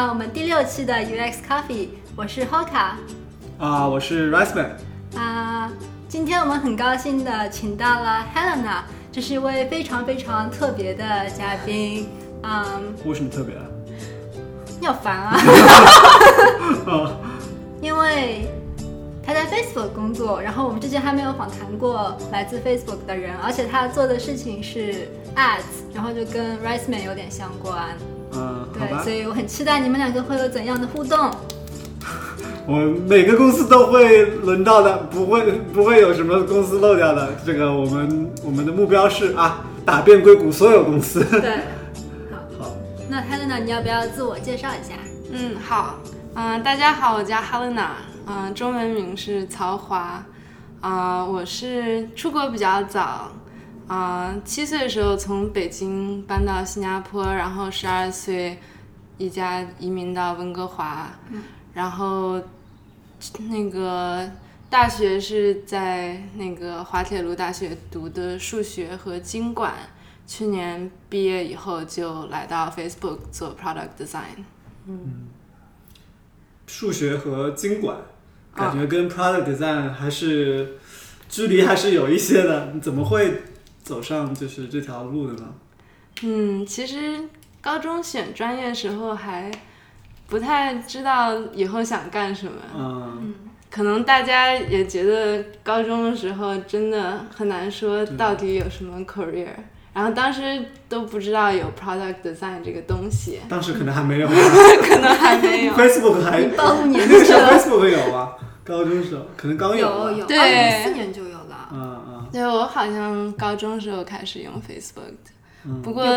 到我们第六期的 UX Coffee，我是 Hoka。啊，我是 Riceman。啊，今天我们很高兴的请到了 Helena，这是一位非常非常特别的嘉宾。嗯，为什么特别啊？你好烦啊！因为他在 Facebook 工作，然后我们之前还没有访谈过来自 Facebook 的人，而且他做的事情是 Ads，然后就跟 Riceman 有点相关。嗯，对，所以我很期待你们两个会有怎样的互动。我每个公司都会轮到的，不会 不会有什么公司漏掉的。这个我们我们的目标是啊，打遍硅谷所有公司。对，好，好。那 Helena，你要不要自我介绍一下？嗯，好，嗯，大家好，我叫 Helena，嗯，中文名是曹华，啊，我是出国比较早。啊，七岁的时候从北京搬到新加坡，然后十二岁一家移民到温哥华，然后那个大学是在那个滑铁卢大学读的数学和经管，去年毕业以后就来到 Facebook 做 Product Design。嗯，数学和经管，感觉跟 Product Design 还是距离还是有一些的，你怎么会？走上就是这条路的呢？嗯，其实高中选专业时候还不太知道以后想干什么。嗯，可能大家也觉得高中的时候真的很难说到底有什么 career，然后当时都不知道有 product design 这个东西。当时可能还没有，可能还没有。Facebook 还八五年那个时候 Facebook 有吗？高中时候可能刚有，有，对，零四年就有了。嗯嗯。对，我好像高中时候开始用 Facebook 的，不过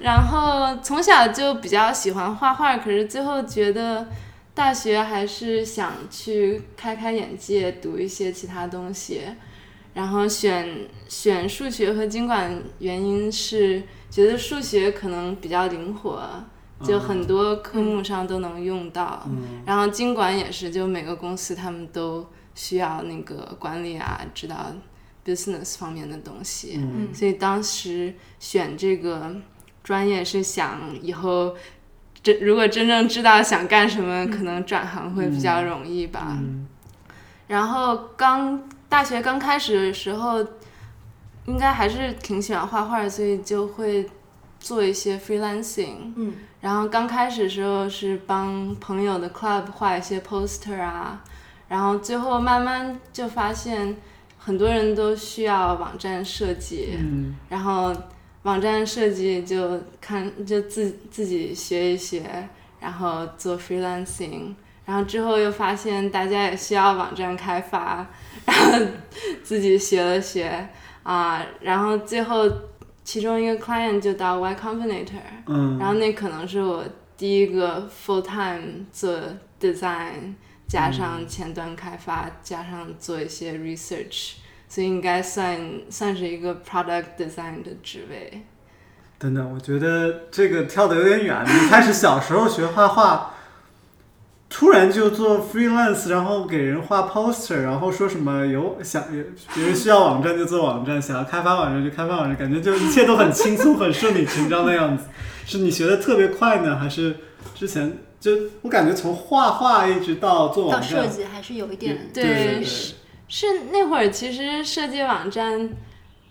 然后从小就比较喜欢画画，可是最后觉得大学还是想去开开眼界，读一些其他东西。然后选选数学和经管，原因是觉得数学可能比较灵活，就很多科目上都能用到。然后经管也是，就每个公司他们都。需要那个管理啊，知道 business 方面的东西，所以当时选这个专业是想以后真如果真正知道想干什么，可能转行会比较容易吧。然后刚大学刚开始的时候，应该还是挺喜欢画画，所以就会做一些 freelancing。嗯，然后刚开始的时候是帮朋友的 club 画一些 poster 啊。然后最后慢慢就发现，很多人都需要网站设计，然后网站设计就看就自自己学一学，然后做 freelancing，然后之后又发现大家也需要网站开发，然后自己学了学啊，然后最后其中一个 client 就到 Y Combinator，然后那可能是我第一个 full time 做 design。加上前端开发，加上做一些 research，所以应该算算是一个 product design 的职位。等等，我觉得这个跳的有点远。你开始小时候学画画，突然就做 freelance，然后给人画 poster，然后说什么有想别人需要网站就做网站，想要开发网站就开发网站，感觉就一切都很轻松、很顺理成章的样子。是你学的特别快呢，还是之前？就我感觉从画画一直到做网站，到设计还是有一点对，是是那会儿其实设计网站，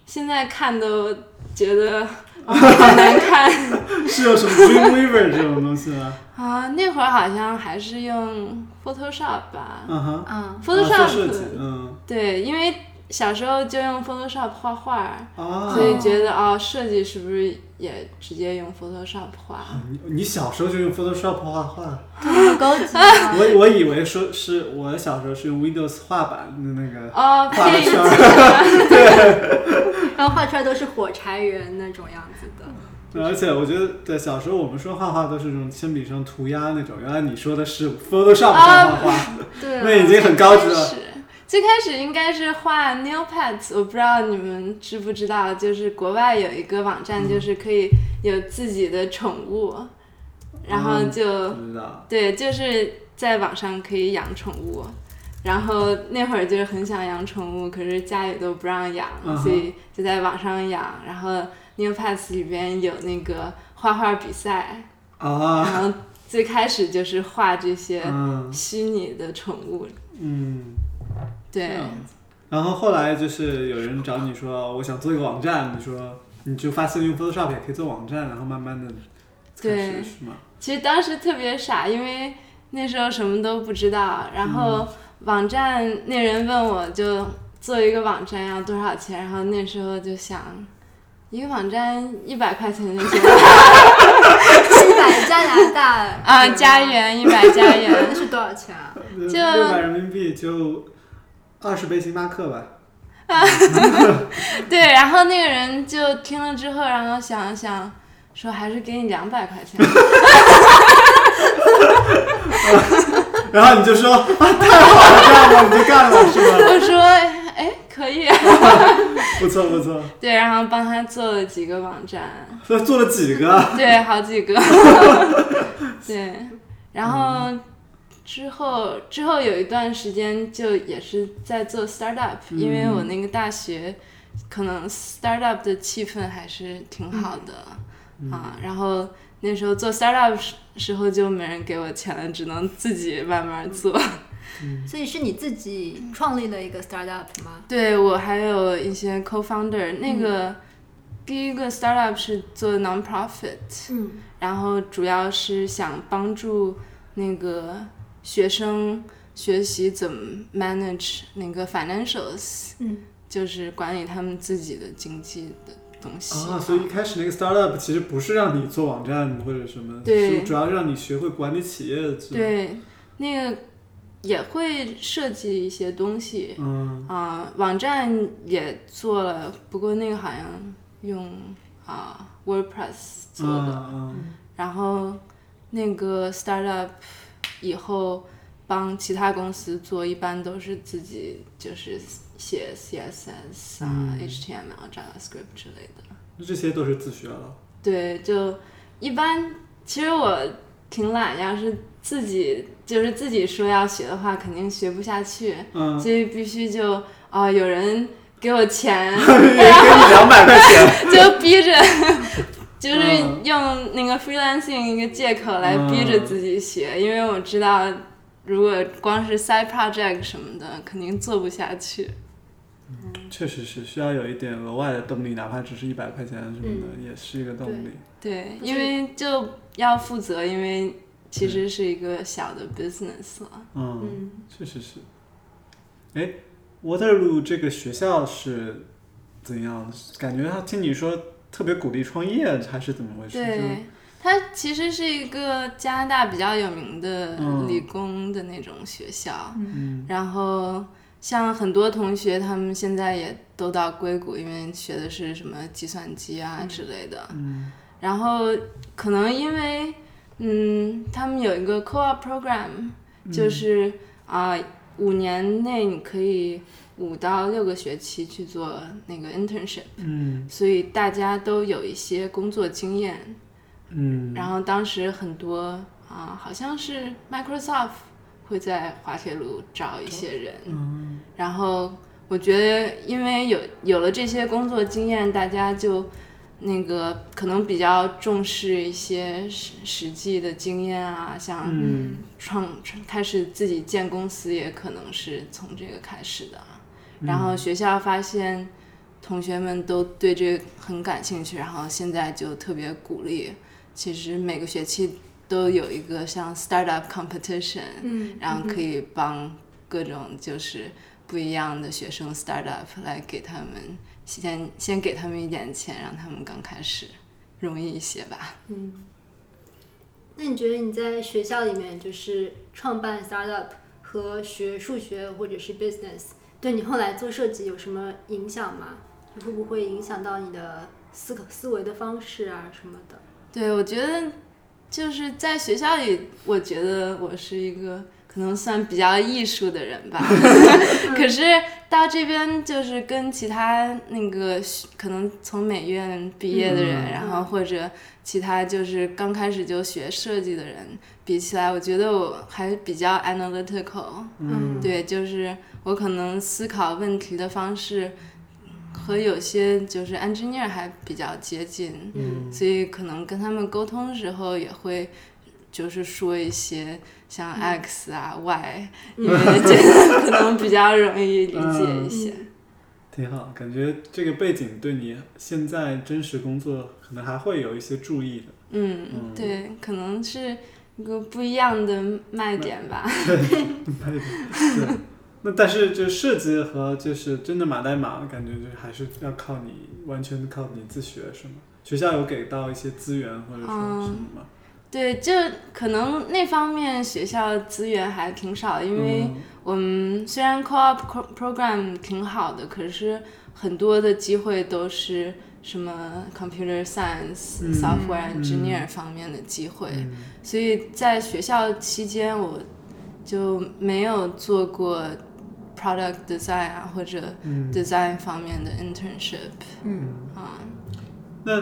现在看都觉得好难看。是有什么 Dreamweaver 这种东西吗？啊，那会儿好像还是用 Photoshop 吧。嗯哼，嗯，Photoshop，嗯，对，因为。小时候就用 Photoshop 画画，所以觉得哦，设计是不是也直接用 Photoshop 画？你你小时候就用 Photoshop 画画？好高级！我我以为说是我小时候是用 Windows 画板的那个哦，画圈，对，然后画出来都是火柴人那种样子的。而且我觉得，对小时候我们说画画都是用铅笔上涂鸦那种，原来你说的是 Photoshop 上画画，对，那已经很高级了。最开始应该是画 Neopets，我不知道你们知不知道，就是国外有一个网站，就是可以有自己的宠物，然后就对，就是在网上可以养宠物，然后那会儿就是很想养宠物，可是家里都不让养，所以就在网上养，然后 Neopets 里边有那个。画画比赛，啊，然后最开始就是画这些嗯。虚拟的宠物，嗯，这对。然后后来就是有人找你说，我想做一个网站，你说你就发现用 Photoshop 也可以做网站，然后慢慢的开始对。是吗？其实当时特别傻，因为那时候什么都不知道，然后网站那人问我就做一个网站要多少钱，然后那时候就想，一个网站一百块钱就行了。一百加拿大。啊，加元一百加元。那，是多少钱啊？六就百人民币就二十杯星巴克吧。对，然后那个人就听了之后，然后想了想，说还是给你两百块钱。然后你就说啊，太好了，这样吧，你就干了是吧？我说，哎，可以。不错不错，对，然后帮他做了几个网站，说做了几个？对，好几个。对，然后之后之后有一段时间就也是在做 startup，、因为我那个大学可能 startup 的气氛还是挺好的、啊。然后那时候做 startup 时时候就没人给我钱了，只能自己慢慢做。所以是你自己创立了一个 startup 吗？对我还有一些 co-founder，那个第一个 startup 是做 non-profit，嗯然后主要是想帮助那个学生学习怎么 manage 那个 financials，嗯，就是管理他们自己的经济的东西。啊，所以一开始那个 startup 其实不是让你做网站或者什么，对是主要让你学会管理企业。对，那个也会设计一些东西嗯啊、网站也做了，不过那个好像用啊、WordPress 做的。嗯然后那个 startup 以后帮其他公司做，一般都是自己就是写 CSS 啊、嗯 HTML、JavaScript 之类的。那，这些都是自学了。对，就一般。其实我挺懒，要是自己就是自己说要学的话，肯定学不下去，嗯，所以必须就啊、有人给我钱，也给你两百块钱。就逼着，就是嗯用那个 freelancing 一个借口来逼着自己学，因为我知道，如果光是 side project 什么的，肯定做不下去。确实是需要有一点额外的动力，哪怕只是一百块钱什么的，也是一个动力。对，因为就要负责，因为其实是一个小的 business 了。嗯，嗯，确实是。哎，Waterloo 这个学校是怎样？感觉他听你说特别鼓励创业，还是怎么回事？对，它其实是一个加拿大比较有名的嗯理工的那种学校。嗯然后像很多同学，他们现在也都到硅谷，因为学的是什么计算机啊之类的。嗯然后可能因为，嗯，他们有一个 co-op program，就是啊、五年内你可以五到六个学期去做那个 internship，嗯。所以大家都有一些工作经验。嗯。然后当时很多啊、好像是 Microsoft 会在滑铁卢找一些人，嗯。然后我觉得因为有有了这些工作经验，大家就那个可能比较重视一些实实际的经验啊，像嗯。创开始自己建公司也可能是从这个开始的。然后学校发现同学们都对这个很感兴趣，然后现在就特别鼓励。其实每个学期都有一个像 startup competition，嗯，然后可以帮各种就是不一样的学生 startup 来给他们先先给他们一点钱，让他们刚开始容易一些吧。嗯那你觉得你在学校里面就是创办 startup 和学数学或者是 business，对你后来做设计有什么影响吗？会不会影响到你的思考思维的方式啊什么的？对，我觉得就是在学校里，我觉得我是一个可能算比较艺术的人吧。可是到这边就是跟其他那个可能从美院毕业的人，嗯然后或者其他就是刚开始就学设计的人比起来，我觉得我还比较 analytical。嗯对，就是我可能思考问题的方式和有些就是 engineer 还比较接近，嗯所以可能跟他们沟通的时候也会就是说一些像 X 啊、Y，因为这个可能比较容易理解一些。挺好，感觉这个背景对你现在真实工作可能还会有一些注意的。嗯，对，可能是一个不一样的卖点吧。对，那但是就设计和就是真的码代码，感觉就还是要靠你完全靠你自学，是吗？学校有给到一些资源或者说什么吗？对，就可能那方面学校资源还挺少，因为嗯我们虽然 co-op co- program 挺好的，可是很多的机会都是什么 computer science、嗯 software 嗯 engineer 方面的机会，嗯所以在学校期间我就没有做过 product design 啊或者嗯 design 方面的 internship 嗯啊。那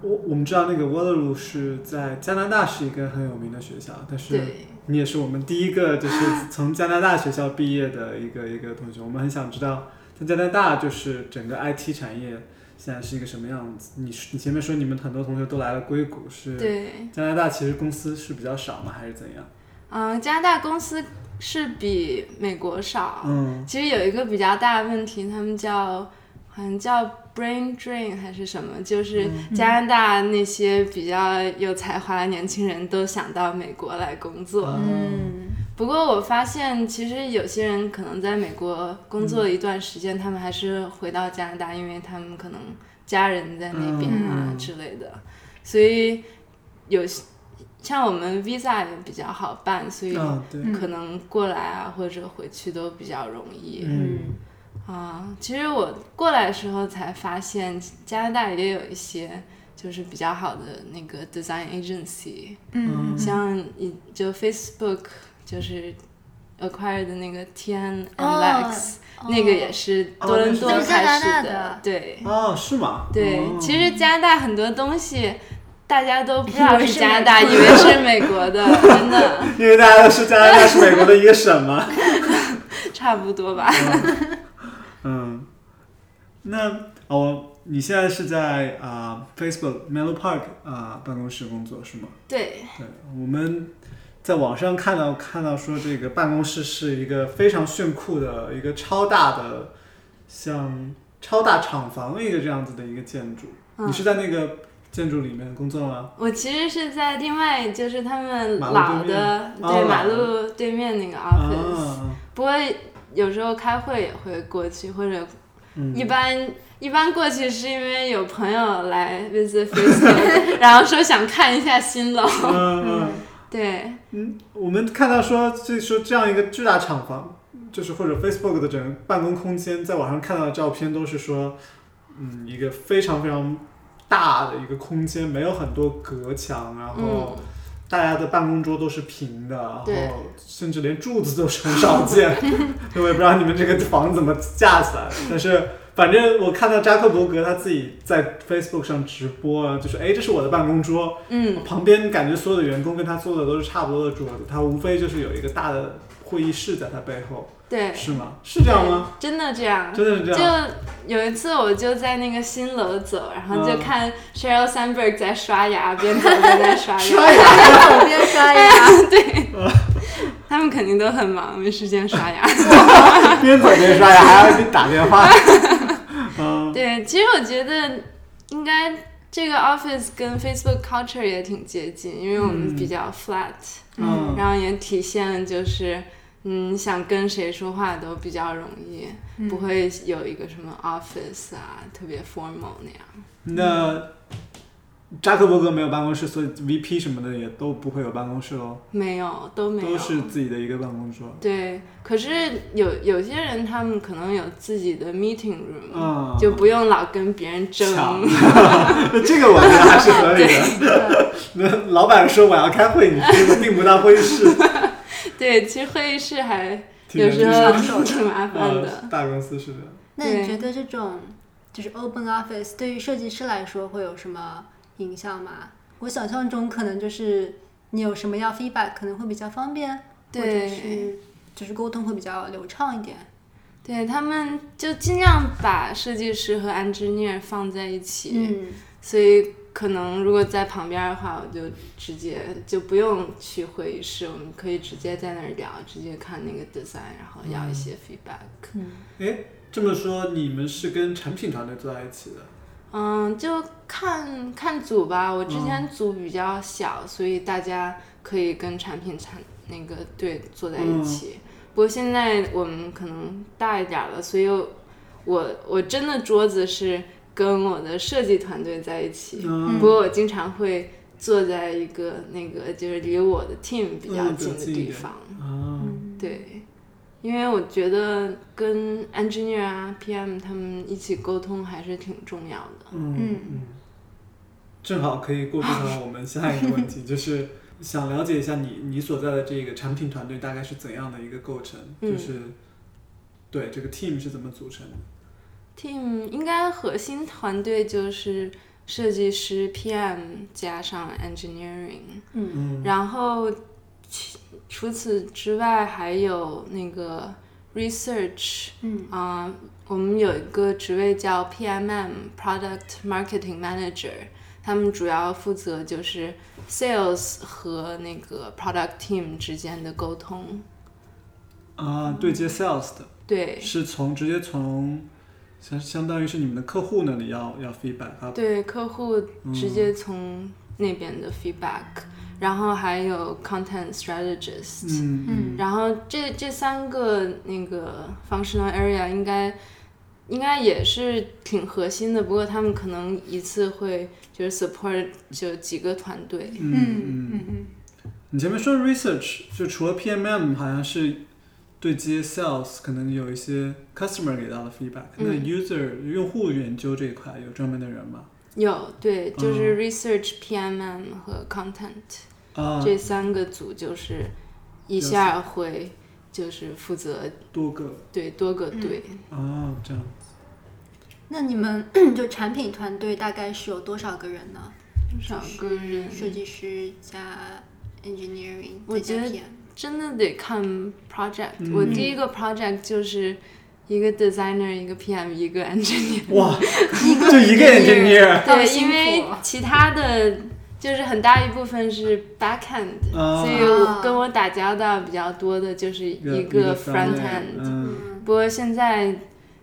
我我们知道那个 Waterloo 是在加拿大是一个很有名的学校，但是，你也是我们第一个就是从加拿大学校毕业的一个一个同学，我们很想知道在加拿大就是整个 IT 产业现在是一个什么样子。你你前面说你们很多同学都来了硅谷，是对，加拿大其实公司是比较少吗？还是怎样？嗯，加拿大公司是比美国少。嗯。其实有一个比较大的问题，他们叫好像叫 brain drain 还是什么，就是加拿大那些比较有才华的年轻人都想到美国来工作。嗯。不过我发现，其实有些人可能在美国工作了一段时间，他们还是回到加拿大，因为他们可能家人在那边啊嗯。之类的，所以有些像我们 visa 也比较好办，所以可能过来啊或者回去都比较容易。嗯。啊，其实我过来的时候才发现，加拿大也有一些就是比较好的那个 design agency，嗯。像你就 Facebook 就是 acquired 的那个 TN 哦。Lex，、那个也是多伦多开始大的。对。哦是吗？对，哦。其实加拿大很多东西。大家都不知道是是加拿大，以为是美国的，真的 因为大家都是加拿大是美国的一个省嘛。差不多吧。嗯，那哦，你现在是在啊、Facebook Menlo Park 啊、办公室工作是吗？对，对，我们在网上看到看到说这个办公室是一个非常炫酷的一个超大的，像超大厂房一个这样子的一个建筑。嗯你是在那个建筑里面工作吗？我其实是在另外就是他们老的哦对马路对面那个 office，、啊，不过有时候开会也会过去，或者嗯，一般、一般过去是因为有朋友来 visit Facebook，然后说想看一下新楼，嗯嗯。对，嗯，我们看到说，就说这样一个巨大厂房，就是或者 Facebook 的整个办公空间，在网上看到的照片都是说，嗯，一个非常非常大的一个空间，没有很多隔墙，然后嗯，大家的办公桌都是平的，然后甚至连柱子都是很少见。我也 不知道你们这个房子怎么架起来。的，但是反正我看到扎克伯格他自己在 Facebook 上直播啊，就说哎，这是我的办公桌，嗯，旁边感觉所有的员工跟他坐的都是差不多的桌子，他无非就是有一个大的会议室在他背后，对，是吗？是这样吗？真的这样。真的是这样？就有一次，我就在那个新楼走，然后就嗯看 Sheryl Sandberg 在刷牙，边走边在刷牙。刷牙，边刷牙，对 他们肯定都很忙，没时间刷牙。边走边刷牙，还要给打电话。嗯，对，其实我觉得应该这个 office 跟 Facebook culture 也挺接近，因为我们嗯比较 flat，、嗯然后也体现了就是，嗯，想跟谁说话都比较容易，嗯不会有一个什么 office 啊，特别 formal 那样。那扎克伯格没有办公室，所以 VP 什么的也都不会有办公室喽，没有，都没有。都是自己的一个办公桌。对，可是有有些人他们可能有自己的 meeting room，、嗯，就不用老跟别人争。那这个我觉得还是合理的。那老板说我要开会，你订不 订不到会议室，对，其实会议室还有时难候挺麻烦的。呃大公司是的。那你觉得这种就是 open office 对于设计师来说会有什么影响吗？我想象中可能就是你有什么要 feedback 可能会比较方便，或者对是就是沟通会比较流畅一点。对他们就尽量把设计师和 engineer 放在一起，嗯所以可能如果在旁边的话，我就直接就不用去会议室，我们可以直接在那儿聊，直接看那个 design，然后要一些 feedback。哎，这么说你们是跟产品团队坐在一起的？嗯，就看看组吧。我之前组比较小，所以大家可以跟产品产那个队坐在一起。不过现在我们可能大一点了，所以我我真的桌子是跟我的设计团队在一起。嗯不过我经常会坐在一个那个就是离我的 team 比较嗯近的地方。啊，对，因为我觉得跟 engineer 啊、PM 他们一起沟通还是挺重要的。嗯正好可以过渡到我们下一个问题，就是想了解一下你你所在的这个产品团队大概是怎样的一个构成，嗯就是对这个 team 是怎么组成的？Team 应该核心团队就是设计师、PM 加上 engineering，嗯然后其除此之外还有那个 research，嗯啊、我们有一个职位叫 PMM Product Marketing Manager，他们主要负责就是 sales 和那个 product team 之间的沟通。啊，对接 sales 的，对是从直接从相相当于是你们的客户那里要要 feedback 啊，对，客户直接从那边的 feedback，、然后还有 content strategist，、嗯嗯然后这这三个那个 functional area 应该应该也是挺核心的，不过他们可能一次会就是 support 就几个团队。嗯嗯嗯。嗯你前面说 research 就除了 PMM 好像是对接 sales，可能有一些 customer 给到的 feedback，、那嗯 user 用户研究这一块有专门的人吗？有对，就是 research、PMM 和 content、啊，这三个组就是一下会就是负责多个对多个队。啊，这样子那你们 就产品团队大概是有多少个人呢？多少个人？设计师加 engineering，我觉得 PM 真的得看 project、嗯。我第一个 project 就是一个 designer，一个 PM，一个 engineer。哇，就一个 engineer，对，因为哦其他的就是很大一部分是 backend，、啊。所以我跟我打交道比较多的就是一一个个 front end。嗯。不过现在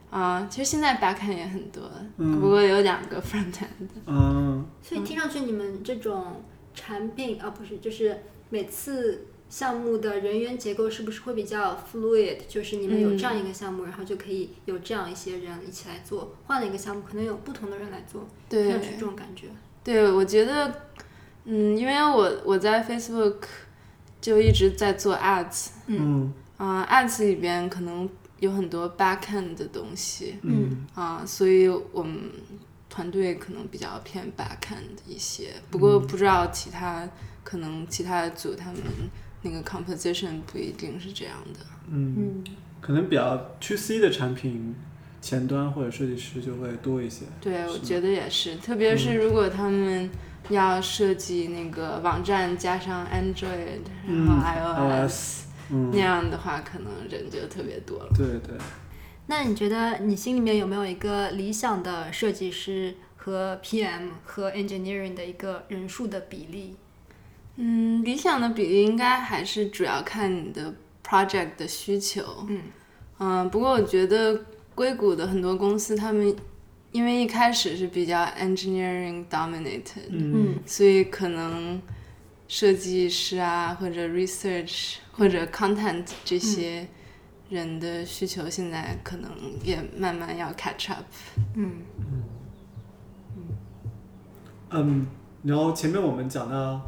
啊、其实现在 backend 也很多，嗯。不过有两个 front end。嗯。所以听上去你们这种产品啊，不是，就是每次项目的人员结构是不是会比较 fluid？就是你们有嗯这样一个项目，然后就可以有这样一些人一起来做；换了一个项目，可能有不同的人来做，听对上去这种感觉。对，我觉得，嗯，因为我我在 Facebook 就一直在做 ads，嗯啊、a d s 里边可能有很多 backend 的东西嗯啊、所以我们团队可能比较偏 backend 一些。不过不知道其他可能其他的组他们那个 composition 不一定是这样的。嗯，嗯，可能比较 to C 的产品，前端或者设计师就会多一些。对，我觉得也是，特别是如果他们要设计那个网站加上 Android，然后嗯 iOS、嗯那，样的话，可能人就特别多了。对对，那你觉得你心里面有没有一个理想的设计师和 PM 和 engineering 的一个人数的比例？嗯，理想的比例应该还是主要看你的 project 的需求。嗯。嗯，不过我觉得硅谷的很多公司，他们因为一开始是比较 engineering dominated，、嗯。所以可能设计师啊，或者 research 或者 content 这些人的需求，现在可能也慢慢要 catch up。嗯。嗯，然后前面我们讲到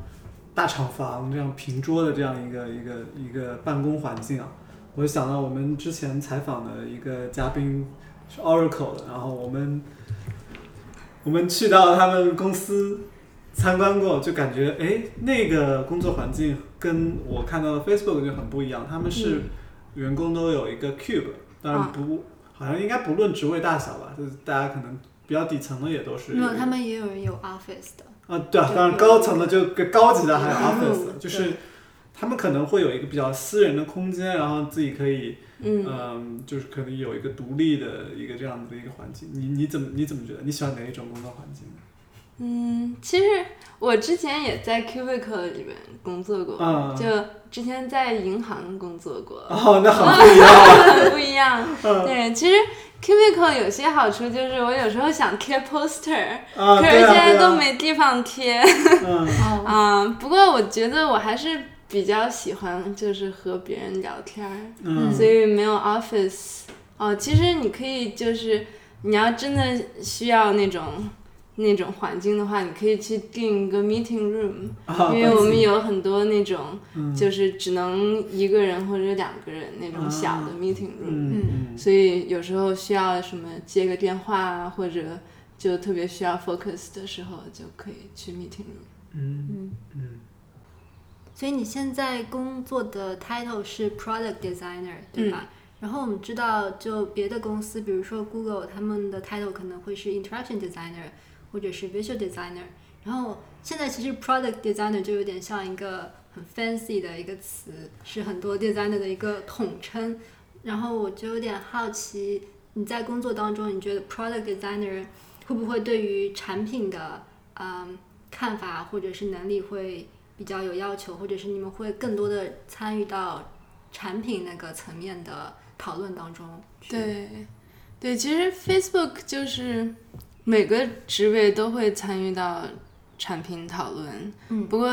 大厂房这样平桌的这样一个一个一个办公环境啊，我就想到我们之前采访的一个嘉宾是 Oracle 的，然后我们我们去到他们公司参观过，就感觉哎那个工作环境跟我看到的 Facebook 就很不一样，他们是员工都有一个 cube，当然不、好像应该不论职位大小吧，就是大家可能比较底层的也都是没有，有他们也有人有 office 的。啊，对啊，当然高层的就更高级的还有 office，嗯就是他们可能会有一个比较私人的空间，然后自己可以，嗯，嗯，就是可能有一个独立的一个这样子的一个环境。你你怎么你怎么觉得？你喜欢哪一种工作环境？嗯，其实我之前也在 Cubicle 里面工作过，嗯就之前在银行工作过，哦，那很不 一样啊。很不一样。对，其实 Cubicle 有些好处就是我有时候想贴 poster，、啊，可是现在都没地方贴。啊、不过我觉得我还是比较喜欢就是和别人聊天儿，嗯所以没有 office。哦，其实你可以就是你要真的需要那种那种环境的话，你可以去订一个 meeting room，、啊因为我们有很多那种嗯。就是只能一个人或者两个人那种小的啊 meeting room，、嗯嗯。所以有时候需要什么接个电话啊，或者就特别需要 focus 的时候，就可以去 meeting room。嗯嗯。所以你现在工作的 title 是 product designer，对吧？然后我们知道，就别的公司，比如说 Google，他们的 title 可能会是 interaction designer 或者是 visual designer。然后现在其实 product designer 就有点像一个很 fancy 的一个词，是很多 designer 的一个统称。然后我就有点好奇，你在工作当中，你觉得 product designer 会不会对于产品的嗯看法或者是能力会比较有要求，或者是你们会更多的参与到产品那个层面的讨论当中？对，对，其实 Facebook 就是每个职位都会参与到产品讨论。嗯不过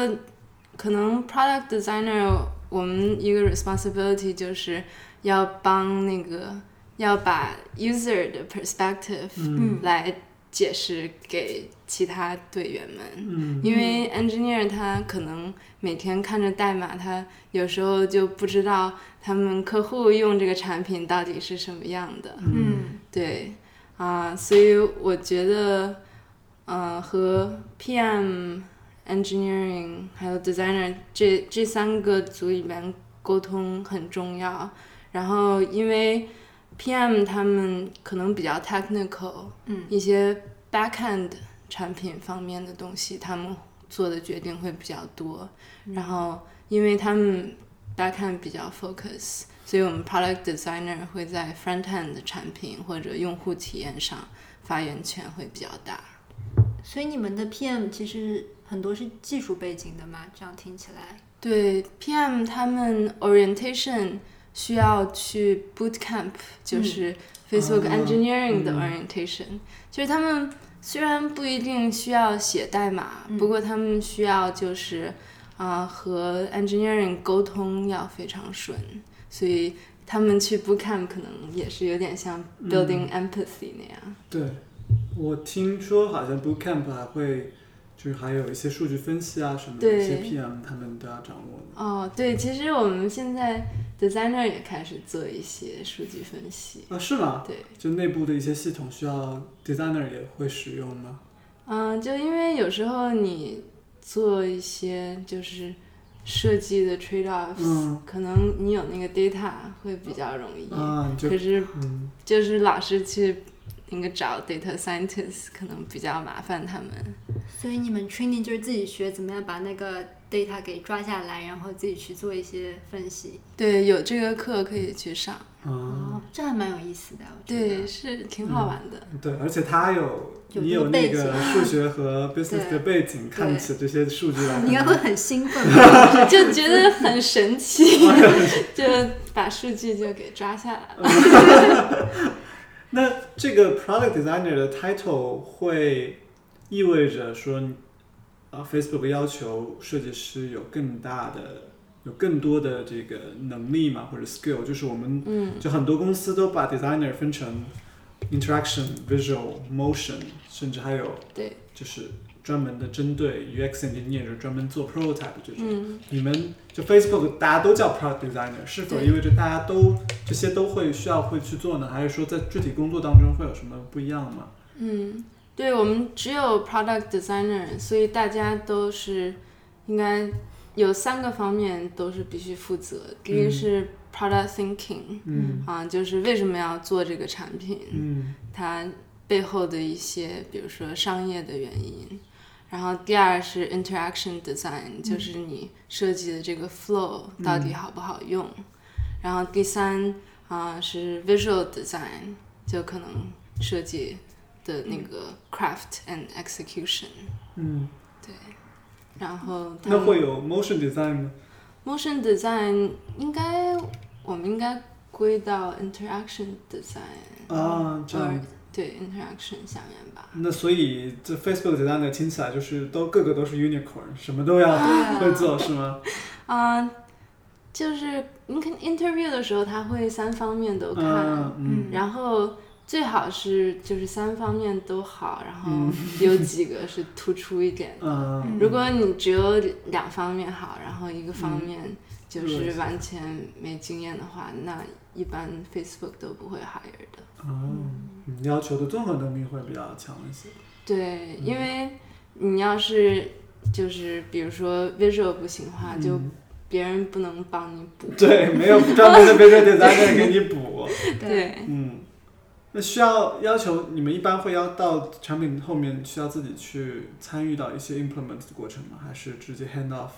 可能 product designer 我们一个 responsibility 就是要帮那个要把 user 的 perspective 嗯来解释给其他队员们。嗯因为 engineer 他可能每天看着代码，他有时候就不知道他们客户用这个产品到底是什么样的。嗯对，啊、所以我觉得，呃，和 PM、engineering 还有 designer 这这三个组里面沟通很重要。然后因为 PM 他们可能比较 technical，嗯一些 backend 产品方面的东西，他们做的决定会比较多。然后因为他们 backend 比较 focus，所以我们 product designer 会在 frontend 的产品或者用户体验上发言权会比较大。所以你们的 PM 其实很多是技术背景的嘛？这样听起来，对 PM 他们 orientation 需要去 boot camp，就是嗯。Facebook 啊 engineering 的嗯。orientation，、就是他们虽然不一定需要写代码，嗯。不过他们需要就是啊、和 engineering 沟通要非常顺，所以他们去 boot camp 可能也是有点像嗯 building empathy 那样。对，我听说好像 Bootcamp 还会，就是还有一些数据分析啊什么的，一些 PM 他们都要掌握的。哦，对，其实我们现在 designer 也开始做一些数据分析。啊，是吗？对，就内部的一些系统需要 designer 也会使用吗？嗯，就因为有时候你做一些就是设计的 trade offs，、嗯可能你有那个 data 会比较容易，啊，可是嗯就是老是去那个找 data scientist 可能比较麻烦他们。所以你们 training 就是自己学怎么样把那个 data 给抓下来，然后自己去做一些分析。对，有这个课可以去上，啊，哦，这还蛮有意思的，我觉得。对，是挺好玩的。对，而且他有有你有那个数学和 business 的背景，看起这些数据来，你应该会很兴奋 吧？就觉得很神奇，就把数据就给抓下来了。那这个 product designer 的 title 会意味着说，啊，Facebook 要求设计师有更大的、有更多的这个能力嘛，或者 skill，就是我们嗯，就很多公司都把 designer 分成 interaction、visual、motion，甚至还有对，就是专门的针对 UX engineer 就专门做 prototype 这种。嗯，你们就 Facebook 大家都叫 product designer，是否意味着大家都这些都会需要会去做呢？还是说在具体工作当中会有什么不一样吗？嗯，对，我们只有 product designer，所以大家都是应该有三个方面都是必须负责。第一个是 product thinking，嗯啊，就是为什么要做这个产品，嗯它背后的一些，比如说商业的原因。然后第二是 interaction design，就是你设计的这个 flow 到底好不好用。然后第三啊、是 visual design，就可能设计的那个 craft and execution。嗯，然后他们那会有 motion design 吗？motion design 应该我们应该归到 interaction design，啊，这样。对 interaction 下面吧。那所以这 Facebook designer 听起来就是都个个都是 unicorn，什么都要啊会做是吗？啊、就是你看 interview 的时候，他会三方面都看，嗯嗯然后最好是就是三方面都好，然后嗯有几个是突出一点的。嗯如果你只有两方面好，然后一个方嗯面就是完全没经验的话，那一般 Facebook 都不会 hire 的。哦，嗯要求的综合能力会比较强一些。对，因为你要是就是比如说 visual 不行的话，就嗯别人不能帮你补。对，没有专门的 visual designer 给你补。对，嗯，那需要要求你们一般会要到产品后面需要自己去参与到一些 implement 的过程吗？还是直接 hand off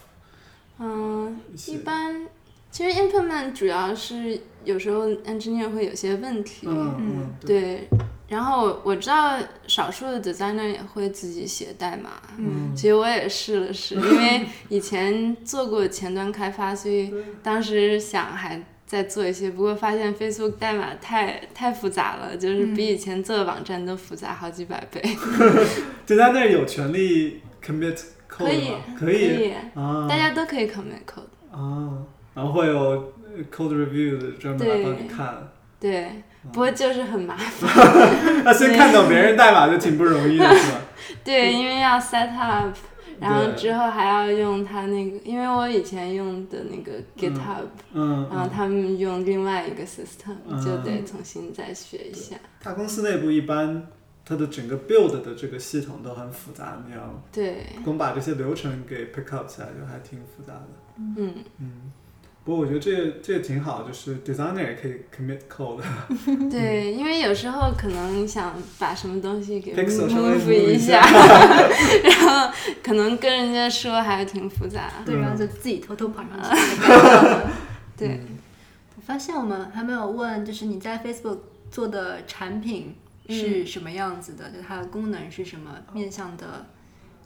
嗯，一般其实 implement 主要是有时候 engineer 会有些问题，嗯嗯，对，对。然后我知道少数的 designer 也会自己写代码，嗯。其实我也试了试，因为以前做过前端开发，所以当时想还再做一些，不过发现 Facebook 代码太太复杂了，就是比以前做的网站都复杂好几百倍。designer 有权利 commit code 以吗？可可以以，啊大家都可以 commit code。啊，然后会有呃 code review 的专门来帮你看。对，不过就是很麻烦。那先看懂别人代码就挺不容易的，是吧？对，因为要 set up，然后之后还要用它那个，因为我以前用的那个 GitHub，、嗯，然后他们用另外一个 system，、嗯。就得重新再学一下。大公司内部一般它的整个 build 的这个系统都很复杂，你要对，光把这些流程给 pick up 起来，就还挺复杂的。嗯，嗯，不过我觉得这个这个挺好，就是 designer 也可以 commit code，对，因为有时候可能想把什么东西给 move 一下，然后可能跟人家说还挺复杂。对，嗯然后就自己偷偷跑上去。对，我发现我们还没有问，就是你在 Facebook 做的产品是什么样子的？就它的功能是什么？面向的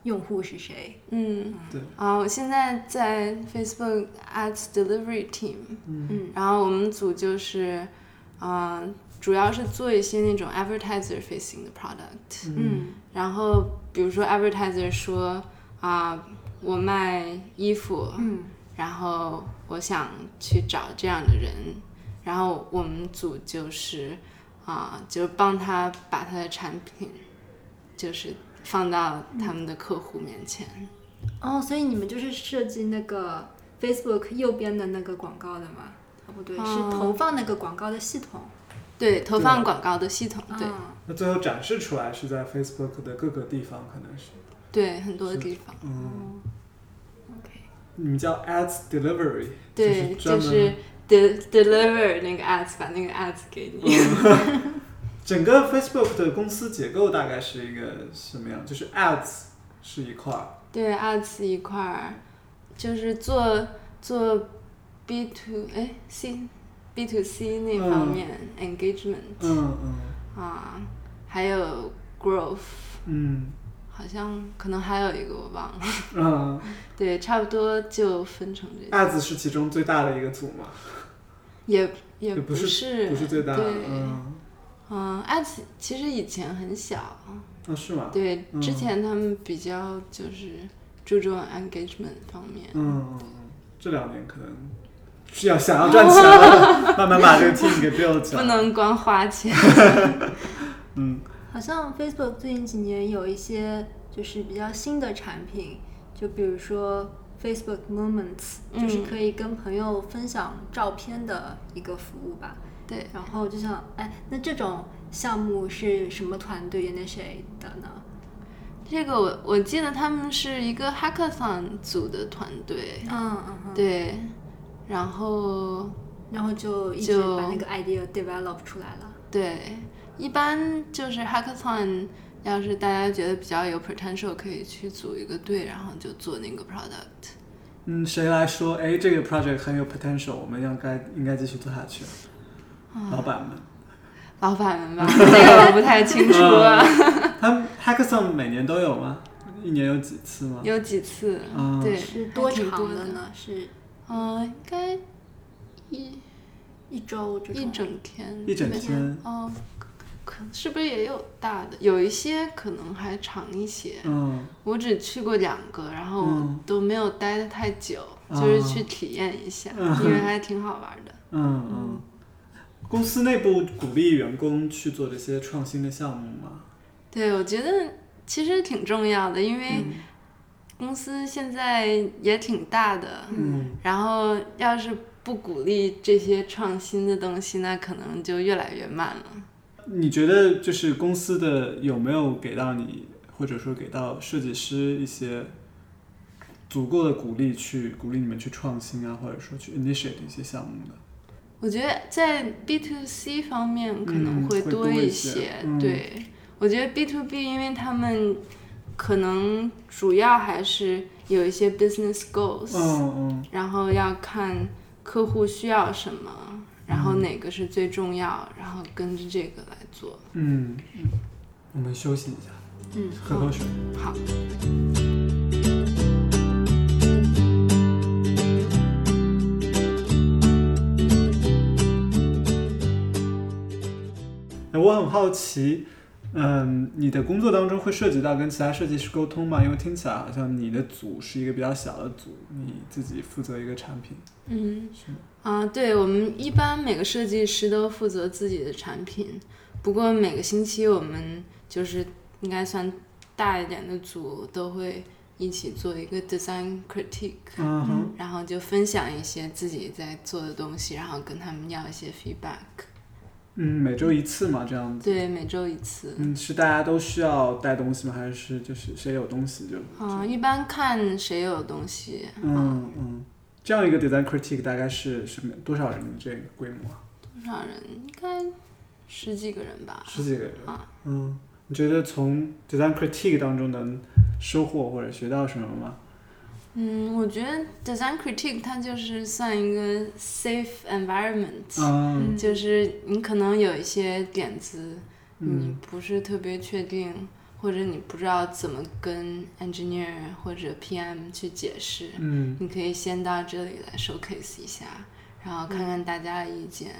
用户是谁？嗯，对。啊，我现在在 Facebook Ads Delivery Team，嗯。然后我们组就是，啊、主要是做一些那种 advertiser facing 的 product，嗯然后比如说 advertiser 说啊、我卖衣服，嗯。然后我想去找这样的人，然后我们组就是啊、就帮他把他的产品就是放到他们的客户面前。哦，所以你们就是设计那个 Facebook 右边的那个广告的吗？哦，不对，是哦投放那个广告的系统。对，投放广告的系统，对、啊那最后展示出来是在 Facebook 的各个地方，可能是。对，很多地方，嗯，，OK，你们叫 ads delivery，对，就是 de deliver 那个 ads，把那个 ads 给你。整个 Facebook 的公司结构大概是一个什么样？就是 ads 是一块儿，对，ads 一块儿，就是做做 B to 哎 C B to C 那方面、engagement 嗯嗯。啊，还有 growth，嗯。好像可能还有一个我忘了。嗯。对，差不多就分成这些，，ads 是其中最大的一个组嘛，也也不是是不是最大的，对，嗯，嗯，ads 其实以前很小，啊是吗？对，嗯之前他们比较就是注重 engagement 方面。嗯这两年可能是要想要赚钱了，慢慢把这个 team 给 build 起来。不能光花钱。嗯好像 Facebook 最近几年有一些就是比较新的产品，就比如说 Facebook Moments，嗯就是可以跟朋友分享照片的一个服务吧。对，然后就像，哎，那这种项目是什么团队 initiate 的呢？这个我我记得他们是一个 hackathon 组的团队，嗯嗯嗯。对，然后然后就一直就把那个 idea develop 出来了。对，一般就是 hackathon 要是大家觉得比较有 potential，可以去组一个队，然后就做那个 product。嗯，谁来说？哎，这个 project 很有 potential，我们应该应该继续做下去。老板们，老板们吧，这个我不太清楚啊。他们 hackathon 每年都有吗？一年有几次吗？有几次，嗯对，是多长的？呢？是嗯、应该一一周这？一整天。一整没天。哦，可是不是也有大的？有一些可能还长一些。嗯我只去过两个，然后嗯都没有待的太久，啊就是去体验一下，因为还挺好玩的。嗯嗯。公司内部鼓励员工去做这些创新的项目吗？对，我觉得其实挺重要的，因为公司现在也挺大的，嗯然后要是不鼓励这些创新的东西，那可能就越来越慢了。你觉得就是公司的有没有给到你，或者说给到设计师一些足够的鼓励，去鼓励你们去创新啊，或者说去 initiate 一些项目的？我觉得在 B to C 方面可能嗯会多多一些，对。我觉得 B to B，因为他们可能主要还是有一些 business goals，、嗯嗯。然后要看客户需要什么，然后哪个是最重要，然后跟着这个来做。嗯嗯，我们休息一下，嗯，喝口水。好，哎，我很好奇，嗯，你的工作当中会涉及到跟其他设计师沟通吗？因为听起来好像你的组是一个比较小的组，你自己负责一个产品。嗯啊，对，我们一般每个设计师都负责自己的产品，不过每个星期我们就是应该算大一点的组都会一起做一个 design critique，嗯哼，然后就分享一些自己在做的东西，然后跟他们要一些 feedback。嗯，每周一次嘛，这样子。对，每周一次。嗯，是大家都需要带东西吗？还是就是谁有东西就？嗯，一般看谁有东西。嗯嗯，这样一个 design critique 大概是什么多少人的这个规模啊？多少人？应该十几个人吧。十几个人。啊嗯，你觉得从 design critique 当中能收获或者学到什么吗？嗯，我觉得 design critique 它就是算一个 safe environment，、嗯就是你可能有一些点子，你嗯不是特别确定，或者你不知道怎么跟 engineer 或者 PM 去解释，嗯你可以先到这里来 showcase 一下，然后看看大家的意见。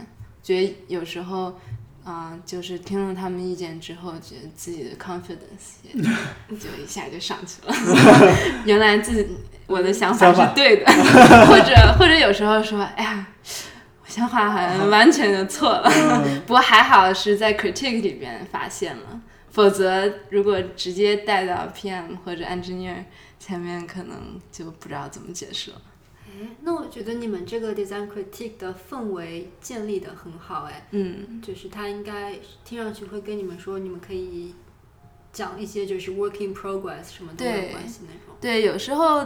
觉得有时候，嗯、就是听了他们意见之后，觉得自己的 confidence 也 就一下就上去了。原来自己我的想法是对的，或者或者有时候说，哎呀，我想法好像完全就错了。嗯 不过还好是在 critique 里边发现了，否则如果直接带到 PM 或者 engineer 前面，可能就不知道怎么解释了。哎，那我觉得你们这个 design critique 的氛围建立的很好，哎，嗯，就是他应该听上去会跟你们说，你们可以讲一些就是 working progress 什么都有关系那种。对，有时候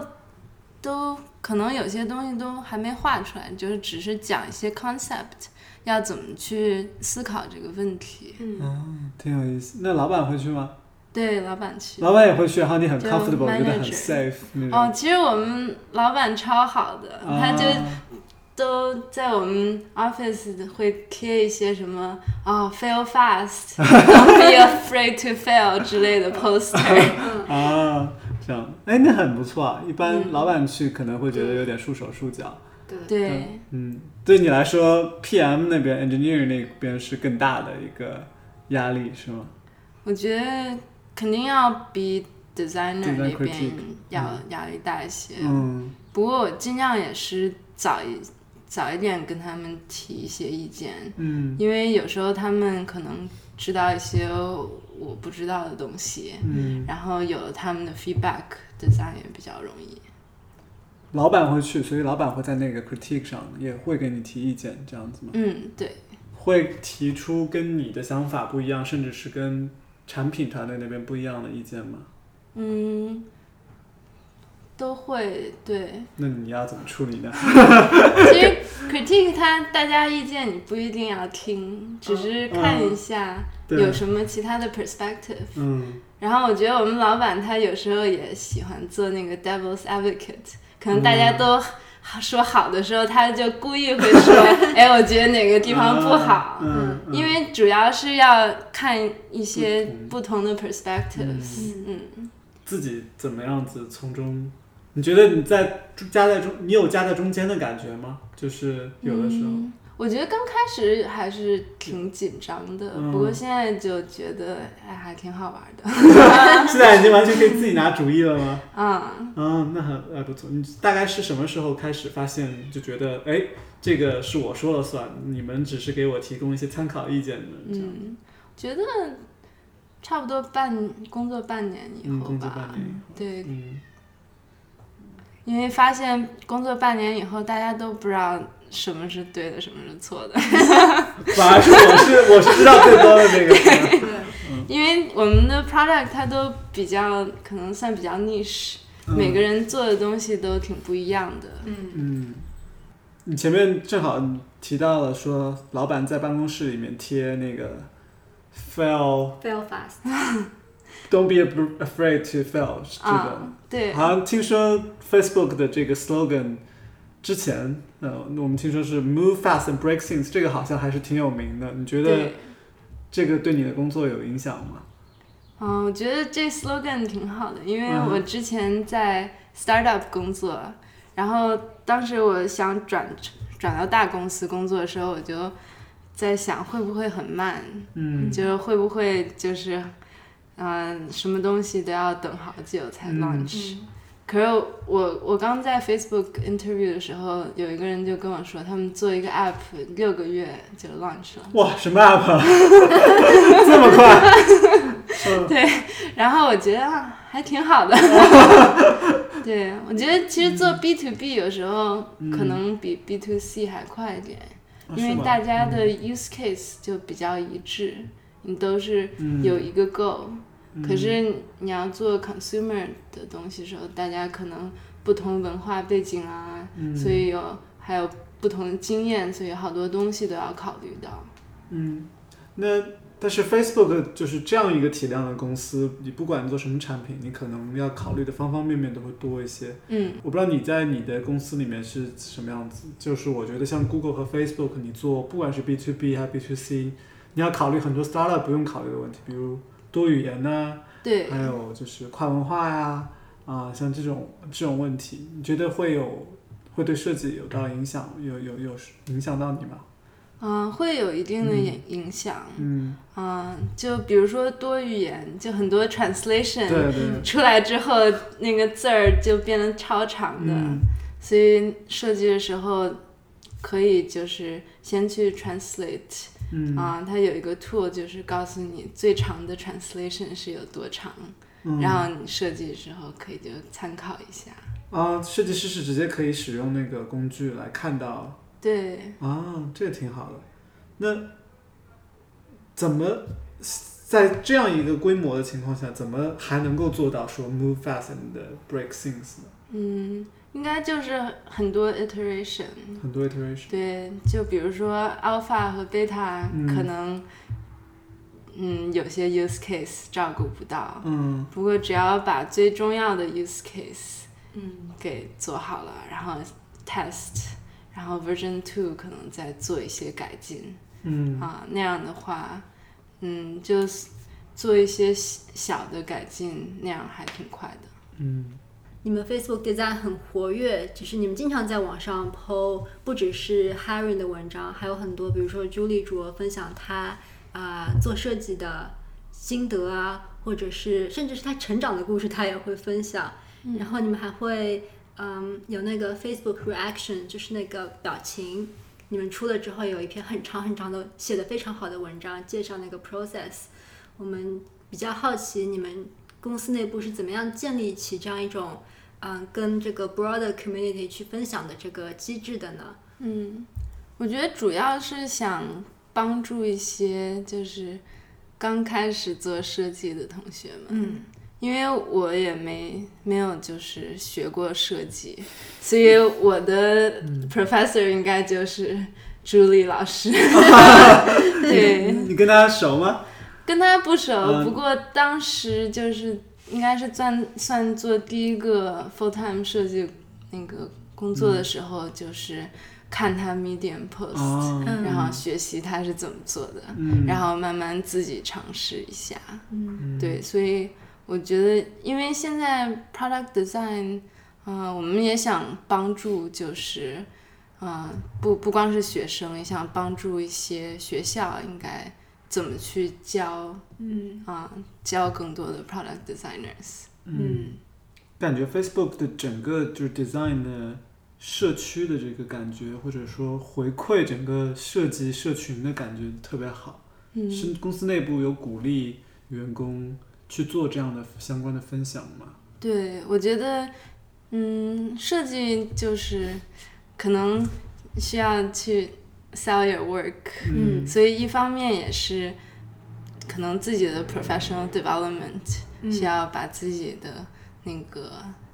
都可能有些东西都还没画出来，就是只是讲一些 concept，要怎么去思考这个问题。嗯，嗯，挺有意思。那老板会去吗？对，老板去。老板也会去，然后你很就 comfortable，觉得很 manager safe 那种。哦，其实我们老板超好的，他就啊都在我们 office 会贴一些什么啊、fail fast，don't be afraid to fail 之类的 poster。啊，这样，哎，那很不错啊。一般嗯老板去可能会觉得有点束手束脚。对，对，嗯，对你来说，PM 那边 engineer 那边是更大的一个压力，是吗？我觉得肯定要比 designer 那边要压力大一些。嗯不过我尽量也是早一早一点跟他们提一些意见，嗯因为有时候他们可能知道一些我不知道的东西，嗯，然后有了他们的 feedback，design 也比较容易。老板会去，所以老板会在那个 critique 上也会给你提意见，这样子吗？嗯，对，会提出跟你的想法不一样，甚至是跟产品团队那边不一样的意见吗？嗯，都会对。那你要怎么处理呢？其实 critique 它大家意见你不一定要听，只是看一下，对有什么其他的 perspective。嗯。然后我觉得我们老板他有时候也喜欢做那个 devil's advocate，可能大家都说好的时候，他就故意会说，哎，我觉得哪个地方不好，嗯，嗯因为主要是要看一些不不同的 perspectives。嗯。嗯，自己怎么样子从中，你觉得你在夹在中，你有夹在中间的感觉吗？就是有的时候，嗯我觉得刚开始还是挺紧张的，嗯不过现在就觉得哎还挺好玩的。现在已经完全可以自己拿主意了吗？嗯，嗯，那很呃不错。你大概是什么时候开始发现，就觉得哎，这个是我说了算，你们只是给我提供一些参考意见的？嗯，觉得差不多半工作半年以嗯，后工作吧。半年以后，对，嗯因为发现工作半年以后，大家都不知道什么是对的，什么是错的。反而是我是我是知道最多的那个。对，因为我们的 product 它都比较可能算比较 niche，、嗯每个人做的东西都挺不一样的。嗯嗯，你前面正好提到了说，老板在办公室里面贴那个 fail，fail fast，don't be afraid to fail 这个。啊，对，好像听说 Facebook 的这个 slogan 之前，呃，我们听说是 move fast and break things，这个好像还是挺有名的。你觉得，这个对你的工作有影响吗？嗯，我觉得这 slogan 挺好的，因为嗯我之前在 startup 工作，然后当时我想转转到大公司工作的时候，我就在想会不会很慢，嗯就是会不会就是，嗯、什么东西都要等好久才嗯 launch。可是我我刚在 Facebook interview 的时候，有一个人就跟我说，他们做一个 app 六个月就 launch 了。哇，什么 app？啊 这么快？对然后我觉得啊还挺好的。对，我觉得其实做 B to B 有时候可能比 B to C 还快一点，因为大家的 use case 就比较一致，你都是嗯有一个 goal。可嗯是你要做 consumer 的东西的时候，大家可能不同文化背景啊，嗯所以有还有不同的经验，所以好多东西都要考虑到。嗯，那但是 Facebook 就是这样一个体量的公司，你不管做什么产品，你可能要考虑的方方面面都会多一些。嗯我不知道你在你的公司里面是什么样子，就是我觉得像 Google 和 Facebook，你做不管是 B to B 还是 B to C，你要考虑很多 startup 不用考虑的问题，比如多语言呐、对，还有就是跨文化呀，啊，像这种这种问题，你觉得会有会对设计有到影响，有有有影响到你吗？嗯、会有一定的影影响。嗯，嗯，就比如说多语言，就很多 translation 对对，出来之后，那个字儿就变得超长的，嗯。所以设计的时候可以就是先去 translate 嗯啊、它有一个 tool 就是告诉你最长的 translation 是有多长，嗯然后你设计的时候可以就参考一下。啊，设计师是直接可以使用那个工具来看到对，啊，这个挺好的。那怎么在这样一个规模的情况下，怎么还能够做到说 move fast and break things 呢？嗯，应该就是很多 iteration。很多 iteration。对，就比如说 alpha 和 beta 嗯可能，嗯有些 use case 照顾不到，嗯不过只要把最重要的 use case 嗯给做好了，然后 test，然后 version two 可能再做一些改进嗯啊，那样的话，嗯，就是做一些小小的改进，那样还挺快的。嗯你们 Facebook design 很活跃，就是你们经常在网上 po 不只是 hiring 的文章，还有很多，比如说朱莉卓分享她啊、做设计的心得啊，或者是甚至是她成长的故事，她也会分享。然后你们还会嗯有那个 Facebook reaction，就是那个表情。你们出了之后有一篇很长很长的写的非常好的文章，介绍那个 process。我们比较好奇你们公司内部是怎么样建立起这样一种嗯跟这个 broader community 去分享的这个机制的呢？嗯，我觉得主要是想帮助一些就是刚开始做设计的同学们，嗯，因为我也没没有就是学过设计，所以我的 professor 应该就是朱莉老师。对，你跟他熟吗？跟他不熟，嗯。不过当时就是应该是算算做第一个 full time 设计那个工作的时候，就是看他 Medium post，、然后学习他是怎么做的，嗯，然后慢慢自己尝试一下。嗯。嗯对，所以我觉得，因为现在 product design，嗯、我们也想帮助，就是，嗯、不不光是学生，也想帮助一些学校应该怎么去教，嗯啊、教更多的 product designers。嗯，感觉 Facebook 的整个就是 design 的社区的这个感觉，或者说回馈整个设计社群的感觉特别好。嗯，是公司内部有鼓励员工去做这样的相关的分享吗？对，我觉得，嗯，设计就是可能需要去 sell your work，嗯。所以一方面也是可能自己的 professional development 嗯。需要把自己的那个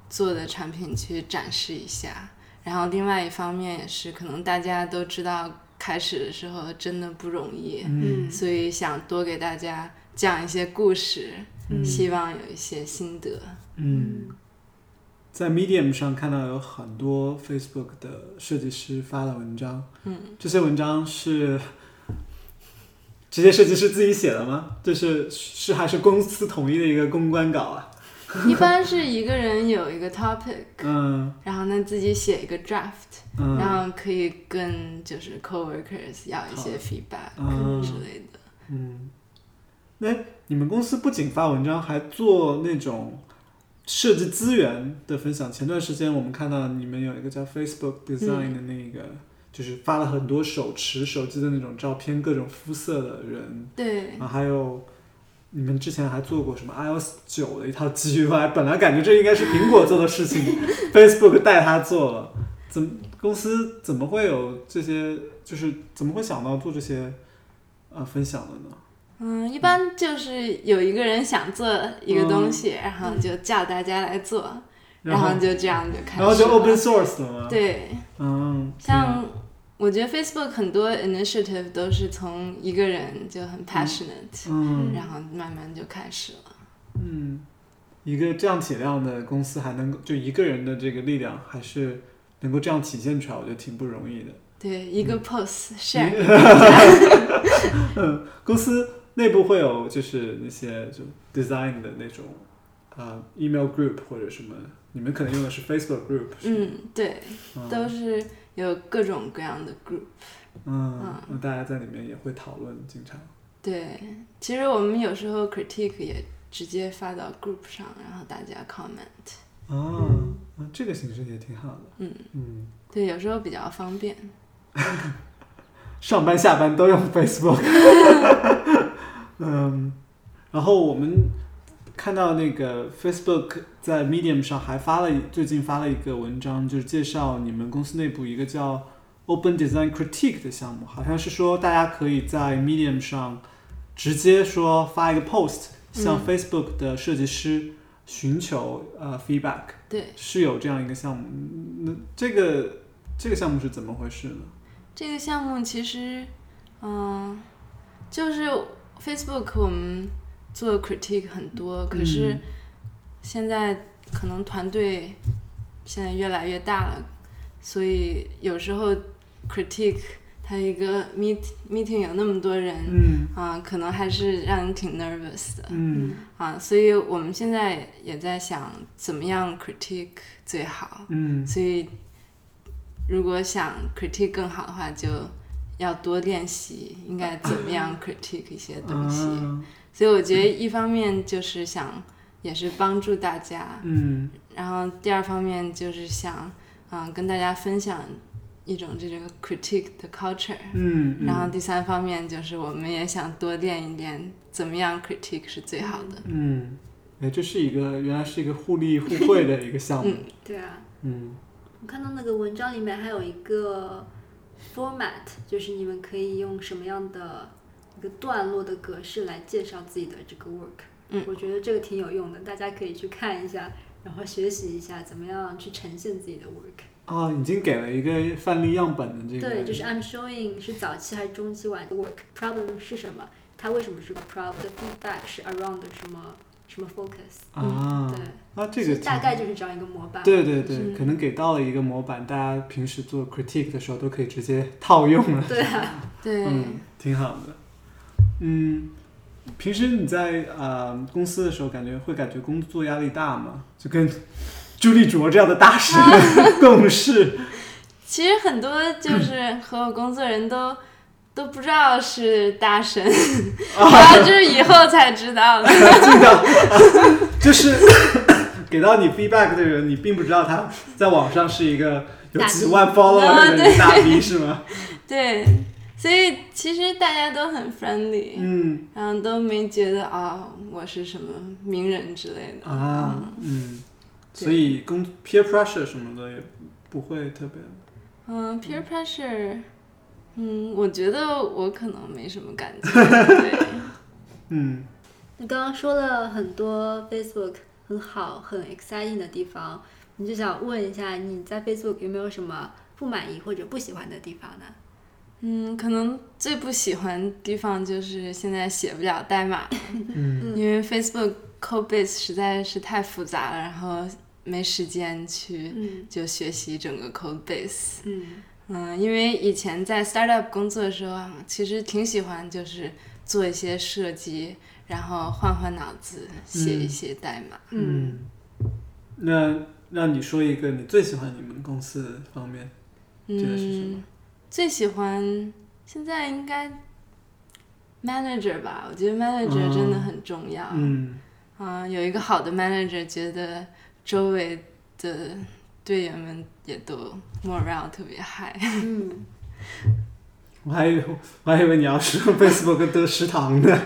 做的产品去展示一下，然后另外一方面也是可能大家都知道开始的时候真的不容易，嗯。所以想多给大家讲一些故事，嗯。希望有一些心得。嗯，在 Medium 上看到有很多 Facebook 的设计师发的文章，嗯，这些文章是这些设计师自己写的吗？就是是还是公司统一的一个公关稿啊？一般是一个人有一个 topic，嗯然后呢自己写一个 draft，、嗯，然后可以跟就是 coworkers 要一些 feedback 嗯之类的。嗯，那你们公司不仅发文章，还做那种设计资源的分享。前段时间我们看到你们有一个叫 Facebook Design 的那个，就是发了很多手持手机的那种照片，各种肤色的人，对，啊，还有你们之前还做过什么 iOS 九的一套 GUI，本来感觉这应该是苹果做的事情，Facebook 带他做了，怎么公司怎么会有这些？就是怎么会想到做这些呃分享的呢？嗯，一般就是有一个人想做一个东西，然后就叫大家来做，然后后就这样就开始了。然后就 open source 了吗？，对，嗯，像我觉得 Facebook 很多 initiative 都是从一个人就很 passionate，、嗯然后慢慢就开始了。嗯，一个这样体量的公司还能够就一个人的这个力量还是能够这样体现出来，我觉得挺不容易的。对，一个 post share，、嗯，公司内部会有就是那些就 design 的那种啊、email group 或者什么，你们可能用的是 Facebook group 是。嗯，对，嗯都是有各种各样的 group。嗯，那大家在里面也会讨论，经常。对，其实我们有时候 critique 也直接发到 group 上，然后大家 comment。哦，啊这个形式也挺好的。嗯嗯，对，有时候比较方便。上班下班都用 Facebook。嗯，然后我们看到那个 Facebook 在 Medium 上还发了最近发了一个文章，就是介绍你们公司内部一个叫 Open Design Critique 的项目，好像是说大家可以在 Medium 上直接说发一个 post，向嗯 Facebook 的设计师寻求呃 feedback，对，是有这样一个项目。嗯那这个这个项目是怎么回事呢？这个项目其实，嗯，就是 Facebook 我们做 critique 很多，可是嗯现在可能团队现在越来越大了，所以有时候 critique 它一个 meet meeting 有那么多人，嗯啊、可能还是让人挺 nervous 的。嗯啊，所以我们现在也在想怎么样 critique 最好。嗯所以如果想 critique 更好的话，就要多练习应该怎么样 critique 一些东西。啊所以我觉得一方面就是想也是帮助大家，嗯然后第二方面就是想嗯跟大家分享一种这种 critique 的 culture。嗯，嗯然后第三方面就是我们也想多练一练怎么样 critique 是最好的。嗯，哎，这是一个原来是一个互利互惠的一个项目。嗯对啊，嗯我看到那个文章里面还有一个 format，就是你们可以用什么样的一个段落的格式来介绍自己的这个 work。嗯我觉得这个挺有用的，大家可以去看一下，然后学习一下怎么样去呈现自己的 work。啊，已经给了一个范例样本的这个。对，就是 I'm showing 是早期还是中期晚的 work problem 是什么它为什么是个的 feedback 是 around 什么什么 focus，啊对，啊，这个大概就是这样一个模板。对对对，是可能给到了一个模板，大家平时做 critique 的时候都可以直接套用了。对啊，对，嗯，挺好的。嗯，平时你在呃公司的时候，感觉会感觉工作压力大吗？就跟朱立卓这样的大神 共事，其实很多就是和我工作人都都不知道是大神，然后就是以后才知道的。这个就是 给到你 feedback 的人，你并不知道他在网上是一个有几万 follower 的大 V 是吗？对，所以其实大家都很 friendly，、嗯然后都没觉得啊、我是什么名人之类的。啊嗯，所以工 peer pressure 什么的也不会特别。嗯，peer pressure，嗯，我觉得我可能没什么感觉。对，嗯你刚刚说了很多 Facebook 很好、很 exciting 的地方，你就想问一下，你在 Facebook 有没有什么不满意或者不喜欢的地方呢？嗯，可能最不喜欢的地方就是现在写不了代码，嗯因为 Facebook code base 实在是太复杂了，然后没时间去嗯就学习整个 code base。嗯嗯，因为以前在 startup 工作的时候啊，其实挺喜欢就是做一些设计，然后换换脑子写一些代码。嗯，那让你说一个你最喜欢你们公司的方面，这个是什么嗯，最喜欢现在应该 manager 吧，我觉得 manager 真的很重要。嗯啊、有一个好的 manager，觉得周围的队员们也都 morale 特别 high。嗯，我还以为我还以为你要说 Facebook 的食堂呢。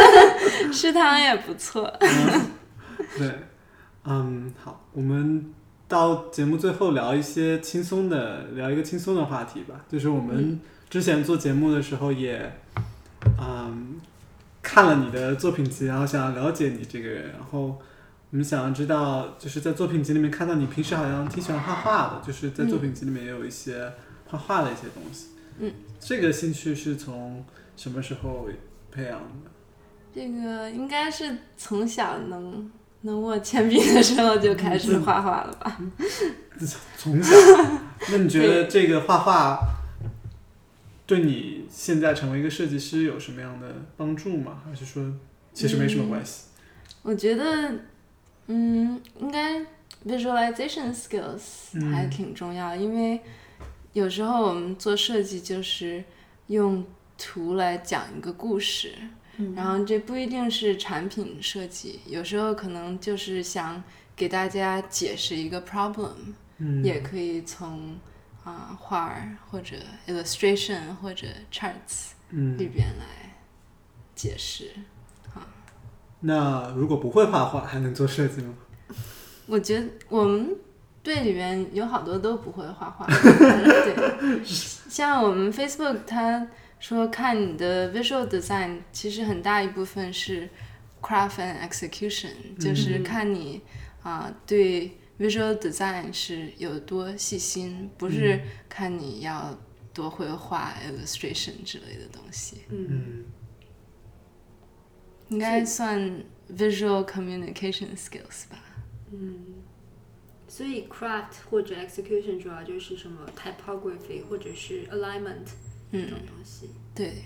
食堂也不错。对，嗯，好，我们到节目最后聊一些轻松的，聊一个轻松的话题吧。就是我们之前做节目的时候也，嗯，看了你的作品集，然后想要了解你这个人，然后我们想要知道，就是在作品集里面看到你平时好像挺喜欢画画的，就是在作品集里面也有一些画画的一些东西。嗯，这个兴趣是从什么时候培养的？这个应该是从小能能握铅笔的时候就开始画画了吧？从小，那你觉得这个画画对你现在成为一个设计师有什么样的帮助吗？还是说其实没什么关系？我觉得，嗯，应该 visualization skills 嗯。还挺重要，因为有时候我们做设计就是用图来讲一个故事，嗯。然后这不一定是产品设计，有时候可能就是想给大家解释一个 problem，、嗯，也可以从啊、画儿或者 illustration 或者 charts 嗯。里，边来解释。那如果不会画画，还能做设计吗？我觉得我们队里面有好多都不会画画，对，像我们 Facebook 他说看你的 visual design，其实很大一部分是 craft and execution，就是看你啊、对 visual design 是有多细心，不是看你要多会画 illustration 之类的东西，嗯。嗯应该算 visual communication skills 吧。嗯，所以 craft 或者 execution 主要就是什么 typography 或者是 alignment 这嗯种，东西。对。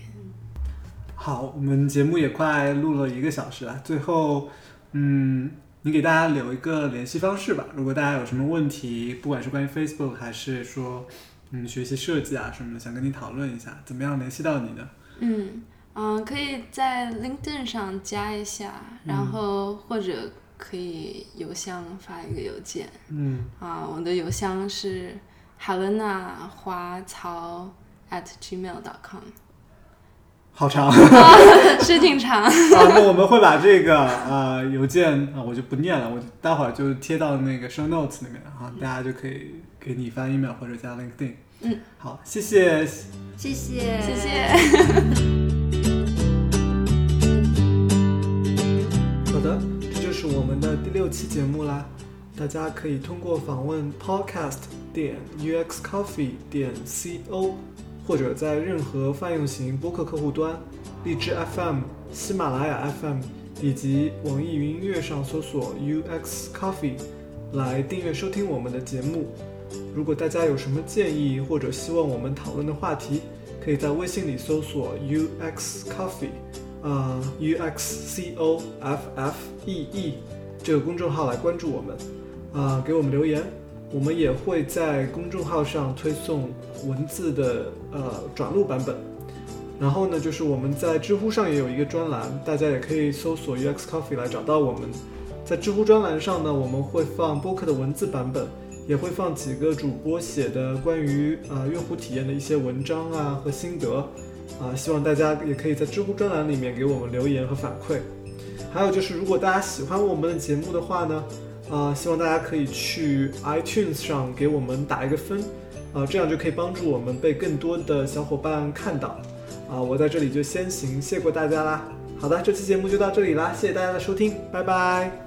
好，我们节目也快录了一个小时了，最后，嗯，你给大家留一个联系方式吧。如果大家有什么问题，不管是关于 Facebook 还是说，嗯，学习设计啊什么的，想跟你讨论一下，怎么样联系到你呢？嗯嗯，可以在 LinkedIn 上加一下，然后或者可以邮箱发一个邮件嗯啊，我的邮箱是 helena 华曹 at gmail.com，好长。是挺长。啊，那我们会把这个呃邮件啊，我就不念了，我待会儿就贴到那个 show notes 里面啊，大家就可以给你发 email 或者加 LinkedIn。嗯，好，谢谢。谢谢，谢谢。六期节目啦。大家可以通过访问 podcast 点 uxcoffee 点 co，或者在任何泛用型播客客户端，荔枝 FM、喜马拉雅 FM 以及网易云音乐上搜索 UX Coffee 来订阅收听我们的节目。如果大家有什么建议或者希望我们讨论的话题，可以在微信里搜索 UX Coffee，啊、U X C O F F E E 这个公众号来关注我们，啊、给我们留言。我们也会在公众号上推送文字的呃转录版本。然后呢，就是我们在知乎上也有一个专栏，大家也可以搜索 UX Coffee 来找到我们。在知乎专栏上呢，我们会放播客的文字版本，也会放几个主播写的关于呃用户体验的一些文章啊和心得啊，希望大家也可以在知乎专栏里面给我们留言和反馈。还有就是，如果大家喜欢我们的节目的话呢，啊、希望大家可以去 iTunes 上给我们打一个分，啊、这样就可以帮助我们被更多的小伙伴看到。啊、我在这里就先行谢过大家啦。好的，这期节目就到这里啦，谢谢大家的收听，拜拜。